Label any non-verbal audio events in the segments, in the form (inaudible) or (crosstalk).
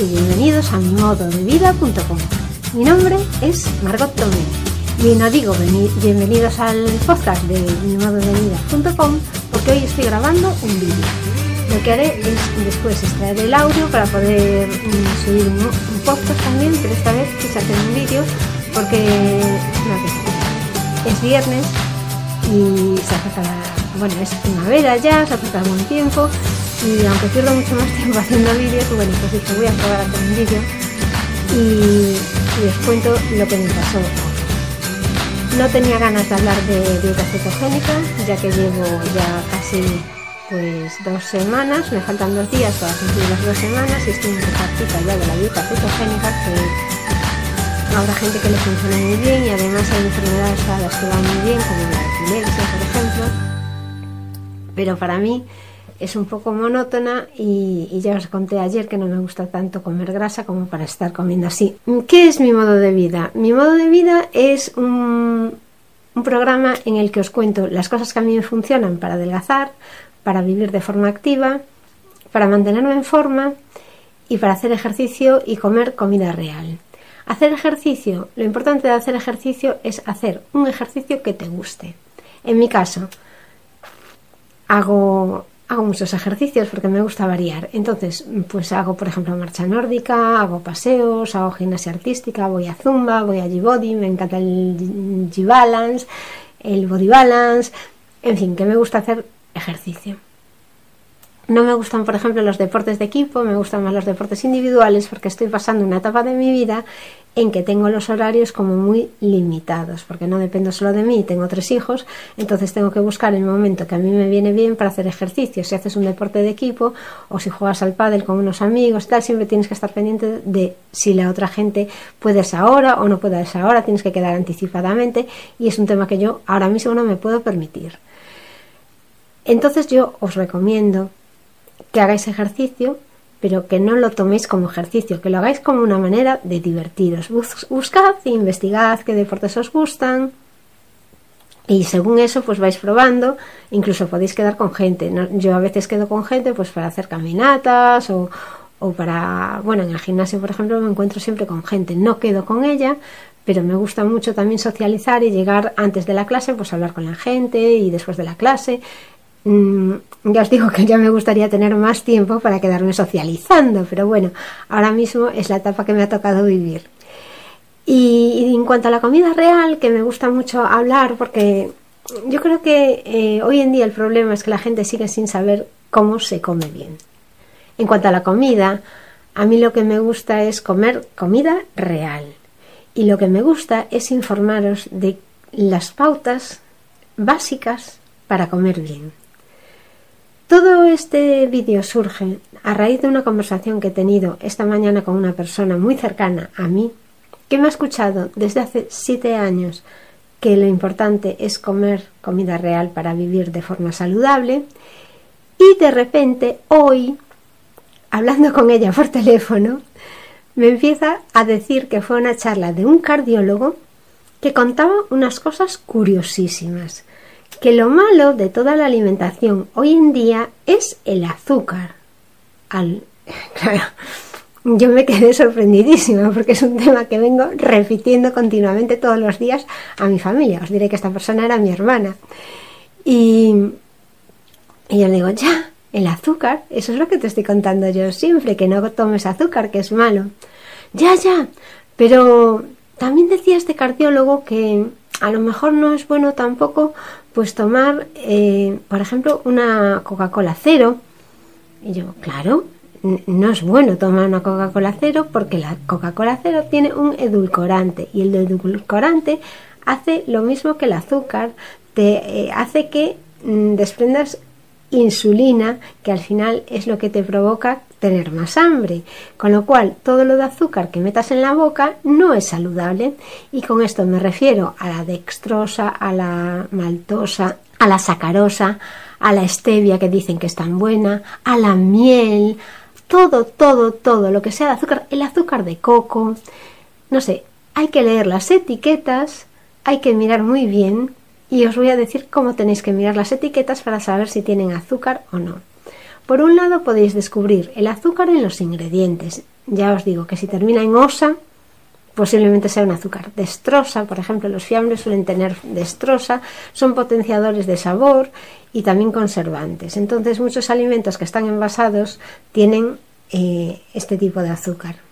y bienvenidos a mi modo de vida.com. Mi nombre es Margot Tomé y no digo bienvenidos al podcast de mi modo de vida.com porque hoy estoy grabando un vídeo. Lo que haré es después extraer el audio para poder mm, subir un, podcast también, pero esta vez quise hacer un vídeo porque es viernes y se acerca la, bueno, es primavera ya, se acerca el buen tiempo y aunque pierdo mucho más tiempo (laughs) haciendo vídeos, bueno, pues dije voy a probar a hacer un vídeo y, les cuento lo que me pasó. No tenía ganas de hablar de dieta cetogénica, ya que llevo ya casi pues dos semanas, me faltan dos días para cumplir las dos semanas y estoy en partita ya de la dieta cetogénica que habrá gente que le funciona muy bien y además hay enfermedades a las que van muy bien, como la epilepsia, por ejemplo. Pero para mí es un poco monótona y, ya os conté ayer que no me gusta tanto comer grasa como para estar comiendo así. ¿Qué es mi modo de vida? Mi modo de vida es un, un programa en el que os cuento las cosas que a mí me funcionan para adelgazar, para vivir de forma activa, para mantenerme en forma y para hacer ejercicio y comer comida real. Hacer ejercicio, lo importante de hacer ejercicio es hacer un ejercicio que te guste. En mi caso, hago hago muchos ejercicios porque me gusta variar. Entonces, pues hago, por ejemplo, marcha nórdica, hago paseos, hago gimnasia artística, voy a zumba, voy a G-Body, me encanta el G-Balance, el Body Balance, en fin, que me gusta hacer ejercicio. No me gustan, por ejemplo, los deportes de equipo, me gustan más los deportes individuales porque estoy pasando una etapa de mi vida en que tengo los horarios como muy limitados, porque no dependo solo de mí, tengo tres hijos, entonces tengo que buscar el momento que a mí me viene bien para hacer ejercicio. Si haces un deporte de equipo o si juegas al pádel con unos amigos, tal, siempre tienes que estar pendiente de si la otra gente puede esa hora o no puede esa hora, tienes que quedar anticipadamente y es un tema que yo ahora mismo no me puedo permitir. Entonces yo os recomiendo que hagáis ejercicio, pero que no lo toméis como ejercicio, que lo hagáis como una manera de divertiros. Buscad e investigad qué deportes os gustan, y según eso, pues vais probando, incluso podéis quedar con gente. Yo a veces quedo con gente pues para hacer caminatas o, o, para, bueno, en el gimnasio, por ejemplo, me encuentro siempre con gente. No quedo con ella, pero me gusta mucho también socializar y llegar antes de la clase, pues hablar con la gente y después de la clase. Mm, ya os digo que ya me gustaría tener más tiempo para quedarme socializando, pero bueno, ahora mismo es la etapa que me ha tocado vivir. Y, en cuanto a la comida real, que me gusta mucho hablar porque yo creo que eh, hoy en día el problema es que la gente sigue sin saber cómo se come bien. En cuanto a la comida, a mí lo que me gusta es comer comida real. Y lo que me gusta es informaros de las pautas básicas para comer bien. Todo este vídeo surge a raíz de una conversación que he tenido esta mañana con una persona muy cercana a mí, que me ha escuchado desde hace siete años que lo importante es comer comida real para vivir de forma saludable. Y de repente hoy, hablando con ella por (laughs) teléfono, me empieza a decir que fue una charla de un cardiólogo que contaba unas cosas curiosísimas que lo malo de toda la alimentación hoy en día es el azúcar. Al, (laughs) claro, yo me quedé sorprendidísima porque es un tema que vengo repitiendo continuamente todos los días a mi familia. Os diré que esta persona era mi hermana. Y, y yo le digo, ya, el azúcar, eso es lo que te estoy contando yo siempre, que no tomes azúcar, que es malo. Ya, ya, pero también decía este cardiólogo que a lo mejor no es bueno tampoco pues tomar, eh, por ejemplo, una Coca-Cola cero. Y yo, claro, no es bueno tomar una Coca-Cola cero porque la Coca-Cola cero tiene un edulcorante y el edulcorante hace lo mismo que el azúcar, te eh, hace que mm, desprendas insulina, que al final es lo que te provoca tener más hambre. Con lo cual, todo lo de azúcar que metas en la boca no es saludable. Y con esto me refiero a la dextrosa, a la maltosa, a la sacarosa, a la stevia que dicen que es tan buena, a la miel, todo, todo, todo lo que sea de azúcar, el azúcar de coco. No sé, hay que leer las etiquetas, hay que mirar muy bien y os voy a decir cómo tenéis que mirar las etiquetas para saber si tienen azúcar o no. Por un lado podéis descubrir el azúcar en los ingredientes. Ya os digo que si termina en osa, posiblemente sea un azúcar. Destrosa, por ejemplo, los fiambres suelen tener destrosa, son potenciadores de sabor y también conservantes. Entonces muchos alimentos que están envasados tienen eh, este tipo de azúcar.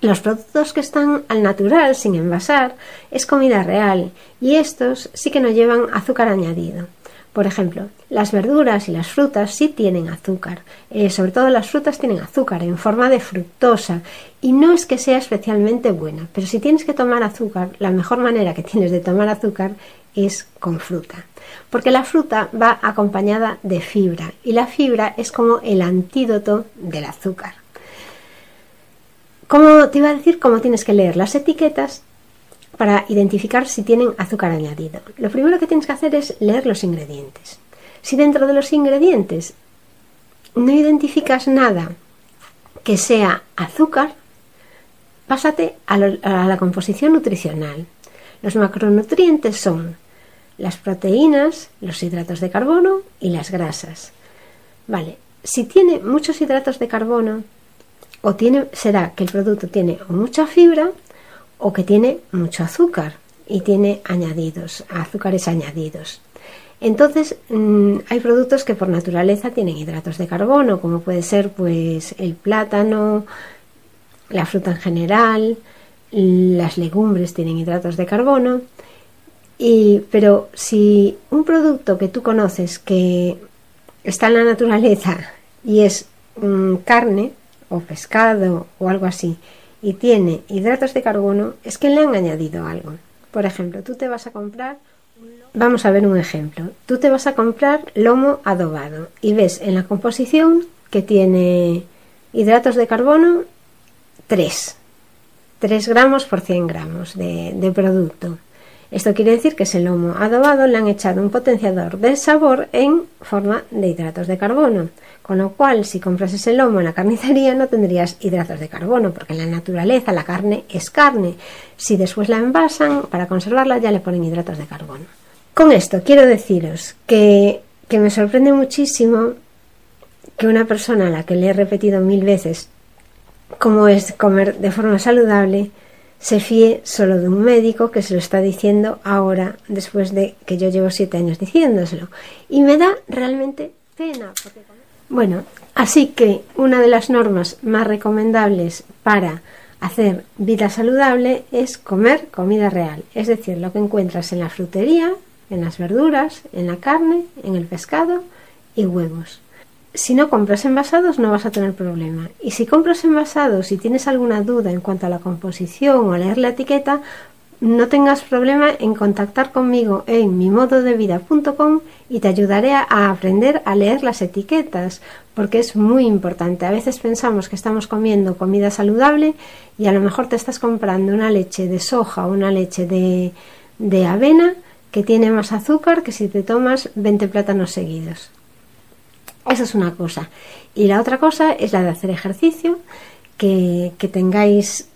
Los productos que están al natural, sin envasar, es comida real y estos sí que no llevan azúcar añadido. Por ejemplo, las verduras y las frutas sí tienen azúcar, eh, sobre todo las frutas tienen azúcar en forma de fructosa y no es que sea especialmente buena, pero si tienes que tomar azúcar, la mejor manera que tienes de tomar azúcar es con fruta, porque la fruta va acompañada de fibra y la fibra es como el antídoto del azúcar. Como te iba a decir, cómo tienes que leer las etiquetas para identificar si tienen azúcar añadido. Lo primero que tienes que hacer es leer los ingredientes. Si dentro de los ingredientes no identificas nada que sea azúcar, pásate a, la composición nutricional. Los macronutrientes son las proteínas, los hidratos de carbono y las grasas. Vale, si tiene muchos hidratos de carbono, o tiene, será que el producto tiene mucha fibra o que tiene mucho azúcar y tiene añadidos, azúcares añadidos. Entonces, mm, hay productos que por naturaleza tienen hidratos de carbono, como puede ser pues el plátano, la fruta en general, las legumbres tienen hidratos de carbono. Pero si un producto que tú conoces que está en la naturaleza y es mm, carne o pescado o algo así y tiene hidratos de carbono, es que le han añadido algo. Por ejemplo, tú te vas a comprar, vamos a ver un ejemplo, tú te vas a comprar lomo adobado y ves en la composición que tiene hidratos de carbono 3, 3 gramos por 100 gramos de, producto. Esto quiere decir que ese lomo adobado le han echado un potenciador de sabor en forma de hidratos de carbono. Con lo cual, si compras ese lomo en la carnicería no tendrías hidratos de carbono, porque en la naturaleza la carne es carne. Si después la envasan, para conservarla ya le ponen hidratos de carbono. Con esto quiero deciros que, que me sorprende muchísimo que una persona a la que le he repetido mil veces cómo es comer de forma saludable, se fíe solo de un médico que se lo está diciendo ahora, después de que yo llevo siete años diciéndoselo. Y me da realmente Bueno, así que una de las normas más recomendables para hacer vida saludable es comer comida real, es decir, lo que encuentras en la frutería, en las verduras, en la carne, en el pescado y huevos. Si no compras envasados no vas a tener problema. Y si compras envasados y tienes alguna duda en cuanto a la composición o a leer la etiqueta, no tengas problema en contactar conmigo en mimododevida.com y te ayudaré a aprender a leer las etiquetas, porque es muy importante. A veces pensamos que estamos comiendo comida saludable y a lo mejor te estás comprando una leche de soja o una leche de, de avena que tiene más azúcar que si te tomas 20 plátanos seguidos. Esa es una cosa. Y la otra cosa es la de hacer ejercicio, que, que tengáis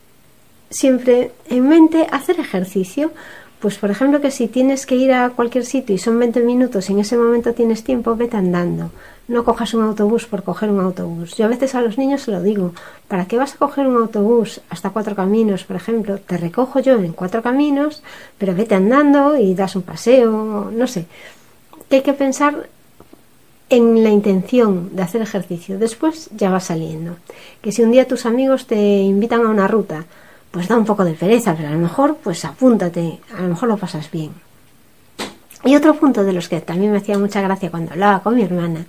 siempre en mente hacer ejercicio. Pues por ejemplo que si tienes que ir a cualquier sitio y son 20 minutos y en ese momento tienes tiempo, vete andando. No cojas un autobús por coger un autobús. Yo a veces a los niños se lo digo, ¿para qué vas a coger un autobús hasta cuatro caminos, por ejemplo? Te recojo yo en cuatro caminos, pero vete andando y das un paseo, no sé. Que hay que pensar en la intención de hacer ejercicio. Después ya va saliendo. Que si un día tus amigos te invitan a una ruta, pues da un poco de pereza, pero a lo mejor pues apúntate, a lo mejor lo pasas bien. Y otro punto de los que también me hacía mucha gracia cuando hablaba con mi hermana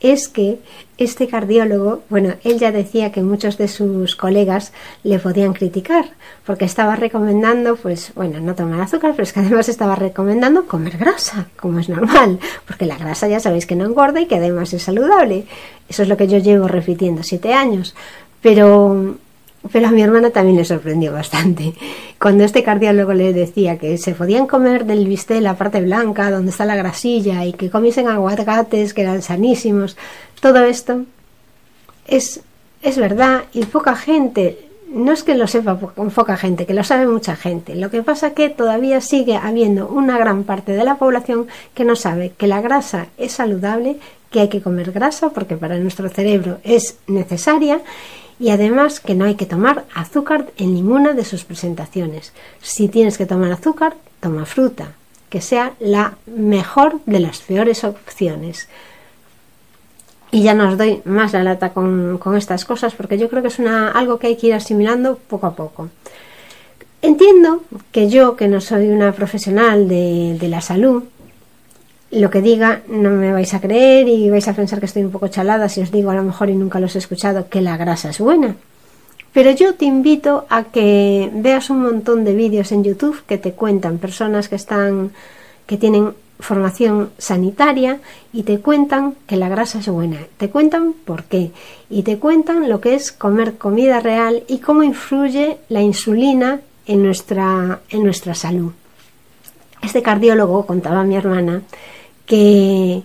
es que este cardiólogo, bueno, él ya decía que muchos de sus colegas le podían criticar, porque estaba recomendando, pues, bueno, no tomar azúcar, pero es que además estaba recomendando comer grasa, como es normal, porque la grasa ya sabéis que no engorda y que además es saludable. Eso es lo que yo llevo repitiendo siete años. Pero pero a mi hermana también le sorprendió bastante. Cuando este cardiólogo le decía que se podían comer del bistec la parte blanca, donde está la grasilla, y que comiesen aguacates que eran sanísimos, todo esto es, es verdad y poca gente, no es que lo sepa poca gente, que lo sabe mucha gente. Lo que pasa que todavía sigue habiendo una gran parte de la población que no sabe que la grasa es saludable, que hay que comer grasa porque para nuestro cerebro es necesaria y además que no hay que tomar azúcar en ninguna de sus presentaciones. Si tienes que tomar azúcar, toma fruta, que sea la mejor de las peores opciones. Y ya no doy más la lata con, estas cosas porque yo creo que es una, algo que hay que ir asimilando poco a poco. Entiendo que yo, que no soy una profesional de, de la salud, lo que diga no me vais a creer y vais a pensar que estoy un poco chalada si os digo a lo mejor y nunca los he escuchado que la grasa es buena. Pero yo te invito a que veas un montón de vídeos en YouTube que te cuentan personas que están que tienen formación sanitaria y te cuentan que la grasa es buena. Te cuentan por qué y te cuentan lo que es comer comida real y cómo influye la insulina en nuestra en nuestra salud. Este cardiólogo contaba a mi hermana que,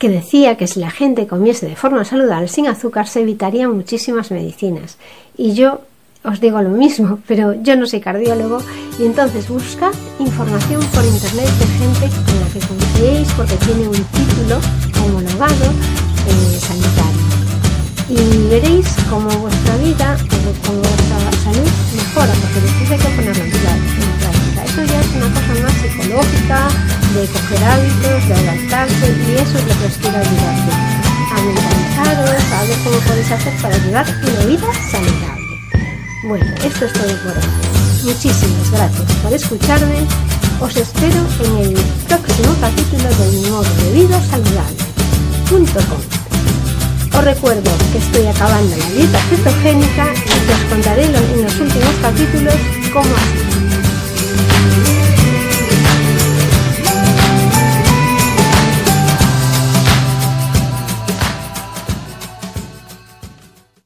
decía que si la gente comiese de forma saludable sin azúcar se evitarían muchísimas medicinas. Y yo os digo lo mismo, (laughs) pero yo no soy cardiólogo y entonces buscad información por internet de gente con la que confiéis porque tiene un título homologado eh, sanitario. Y veréis cómo vuestra vida, cómo vuestra salud mejora, porque después hay que ponerlo en práctica. Eso ya es una cosa más psicológica, de coger hábitos, de adaptarse y eso es lo que os quiero ayudar a mentalizaros, a ver cómo podéis hacer para llevar una vida saludable. Bueno, esto es todo por hoy. Muchísimas gracias por escucharme. Os espero en el próximo capítulo del modo de vida saludable.com. Os recuerdo que estoy acabando la dieta cetogénica y os contaré en los últimos capítulos cómo hacerlo.